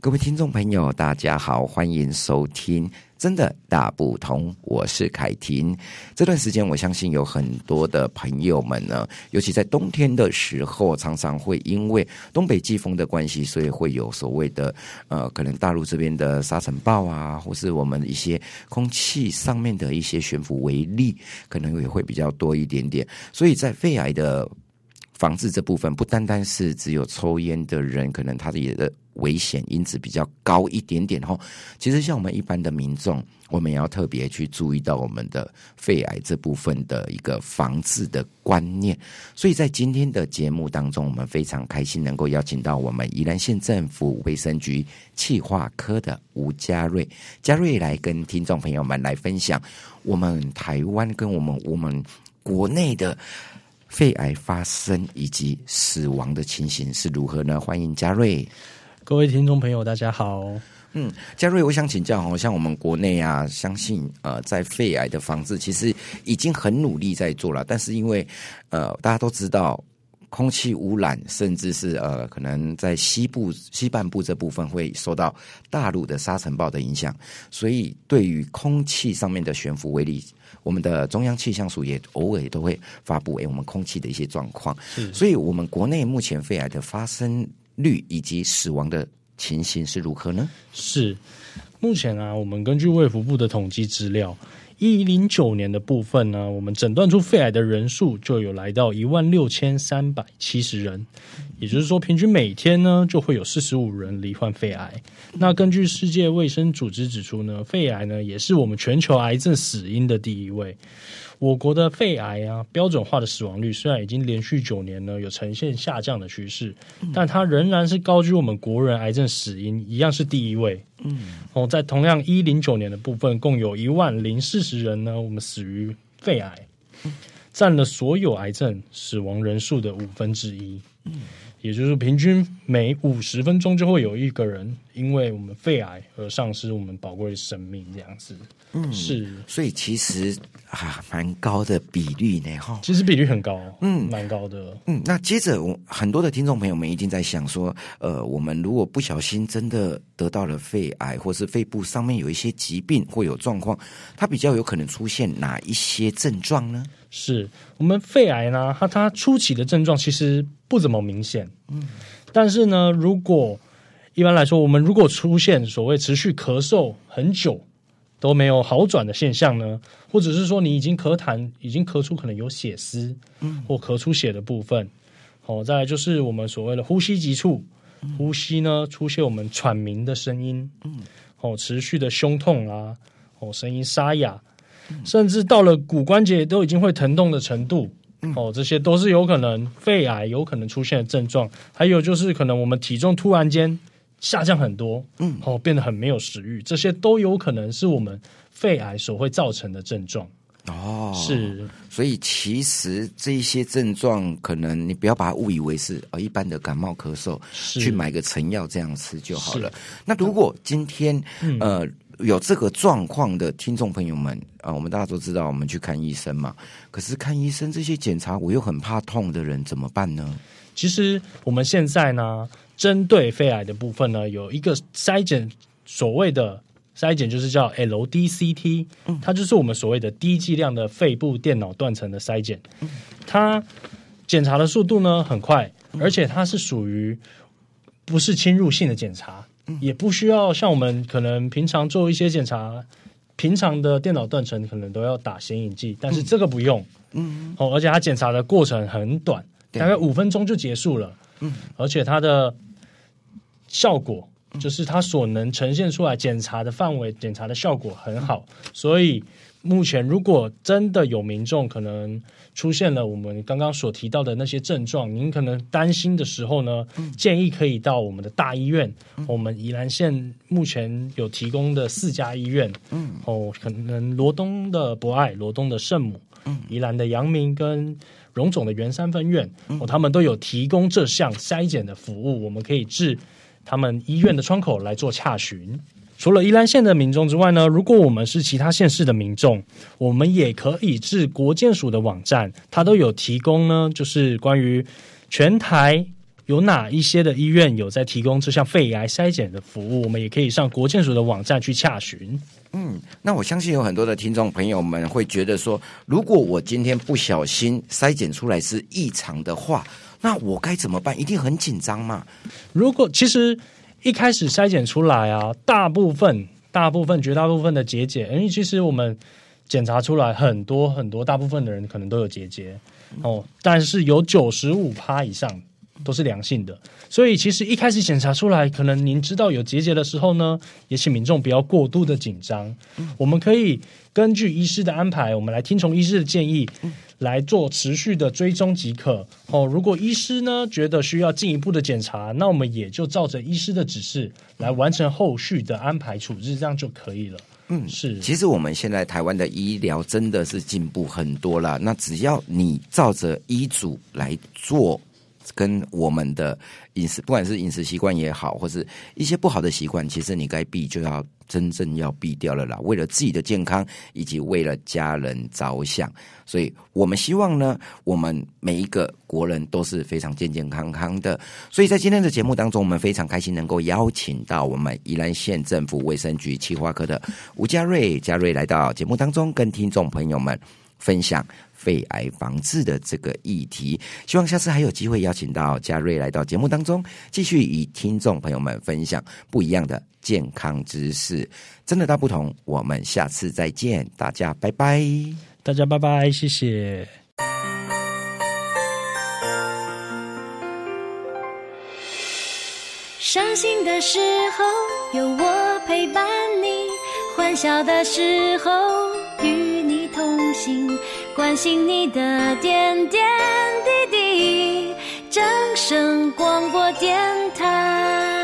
各位听众朋友，大家好，欢迎收听。真的大不同，我是凯婷。这段时间，我相信有很多的朋友们呢，尤其在冬天的时候，常常会因为东北季风的关系，所以会有所谓的呃，可能大陆这边的沙尘暴啊，或是我们一些空气上面的一些悬浮微粒，可能也会比较多一点点。所以在肺癌的防治这部分，不单单是只有抽烟的人，可能他的也的。危险因子比较高一点点哈，其实像我们一般的民众，我们也要特别去注意到我们的肺癌这部分的一个防治的观念。所以在今天的节目当中，我们非常开心能够邀请到我们宜兰县政府卫生局气化科的吴佳瑞，佳瑞来跟听众朋友们来分享我们台湾跟我们我们国内的肺癌发生以及死亡的情形是如何呢？欢迎嘉瑞。各位听众朋友，大家好。嗯，嘉瑞，我想请教哦，像我们国内啊，相信呃，在肺癌的防治，其实已经很努力在做了。但是因为呃，大家都知道，空气污染，甚至是呃，可能在西部西半部这部分会受到大陆的沙尘暴的影响，所以对于空气上面的悬浮威力，我们的中央气象署也偶尔也都会发布诶我们空气的一些状况。所以我们国内目前肺癌的发生。率以及死亡的情形是如何呢？是目前啊，我们根据卫福部的统计资料，一零九年的部分呢，我们诊断出肺癌的人数就有来到一万六千三百七十人，也就是说，平均每天呢就会有四十五人罹患肺癌。那根据世界卫生组织指出呢，肺癌呢也是我们全球癌症死因的第一位。我国的肺癌啊，标准化的死亡率虽然已经连续九年呢有呈现下降的趋势，但它仍然是高居我们国人癌症死因，一样是第一位。嗯，哦，在同样一零九年的部分，共有一万零四十人呢，我们死于肺癌，占了所有癌症死亡人数的五分之一。也就是平均每五十分钟就会有一个人因为我们肺癌而丧失我们宝贵的生命，这样子。嗯，是，所以其实啊，蛮高的比率呢，哈。其实比率很高，嗯，蛮高的。嗯，那接着我很多的听众朋友们一定在想说，呃，我们如果不小心真的得到了肺癌，或是肺部上面有一些疾病或有状况，它比较有可能出现哪一些症状呢？是我们肺癌呢，它它初期的症状其实不怎么明显，嗯，但是呢，如果一般来说，我们如果出现所谓持续咳嗽很久。都没有好转的现象呢，或者是说你已经咳痰，已经咳出可能有血丝，嗯，或咳出血的部分，好，再来就是我们所谓的呼吸急促，呼吸呢出现我们喘鸣的声音，嗯，哦，持续的胸痛啊，哦，声音沙哑，甚至到了骨关节都已经会疼痛的程度，哦，这些都是有可能肺癌有可能出现的症状，还有就是可能我们体重突然间。下降很多，嗯，哦，变得很没有食欲，这些都有可能是我们肺癌所会造成的症状。哦，是，所以其实这些症状，可能你不要把它误以为是呃一般的感冒咳嗽，去买个成药这样吃就好了。那如果今天、嗯、呃有这个状况的听众朋友们啊、呃，我们大家都知道，我们去看医生嘛。可是看医生这些检查，我又很怕痛的人怎么办呢？其实我们现在呢。针对肺癌的部分呢，有一个筛检，所谓的筛检就是叫 LDCT，它就是我们所谓的低剂量的肺部电脑断层的筛检。它检查的速度呢很快，而且它是属于不是侵入性的检查，也不需要像我们可能平常做一些检查，平常的电脑断层可能都要打显影剂，但是这个不用。嗯，哦，而且它检查的过程很短，大概五分钟就结束了。嗯，而且它的效果就是它所能呈现出来检查的范围，检查的效果很好。所以目前如果真的有民众可能出现了我们刚刚所提到的那些症状，您可能担心的时候呢，建议可以到我们的大医院。我们宜兰县目前有提供的四家医院，嗯，哦，可能罗东的博爱、罗东的圣母、宜兰的阳明跟荣总的圆山分院，哦，他们都有提供这项筛检的服务，我们可以治。他们医院的窗口来做洽询。除了宜兰县的民众之外呢，如果我们是其他县市的民众，我们也可以至国健署的网站，它都有提供呢，就是关于全台有哪一些的医院有在提供这项肺癌筛检的服务，我们也可以上国健署的网站去洽询。嗯，那我相信有很多的听众朋友们会觉得说，如果我今天不小心筛检出来是异常的话，那我该怎么办？一定很紧张嘛？如果其实。一开始筛检出来啊，大部分、大部分、绝大部分的结节，因为其实我们检查出来很多很多，大部分的人可能都有结节哦，但是有九十五趴以上都是良性的，所以其实一开始检查出来，可能您知道有结节的时候呢，也请民众不要过度的紧张，我们可以根据医师的安排，我们来听从医师的建议。来做持续的追踪即可哦。如果医师呢觉得需要进一步的检查，那我们也就照着医师的指示来完成后续的安排处置，这样就可以了。嗯，是。其实我们现在台湾的医疗真的是进步很多了。那只要你照着医嘱来做，跟我们的饮食，不管是饮食习惯也好，或是一些不好的习惯，其实你该避就要。真正要避掉了啦，为了自己的健康以及为了家人着想，所以我们希望呢，我们每一个国人都是非常健健康康的。所以在今天的节目当中，我们非常开心能够邀请到我们宜兰县政府卫生局企划科的吴佳瑞，佳瑞来到节目当中，跟听众朋友们分享肺癌防治的这个议题。希望下次还有机会邀请到佳瑞来到节目当中，继续与听众朋友们分享不一样的。健康知识真的大不同，我们下次再见，大家拜拜，大家拜拜，谢谢。伤心的时候有我陪伴你，欢笑的时候与你心，关心你的点点滴滴。掌声广播电台。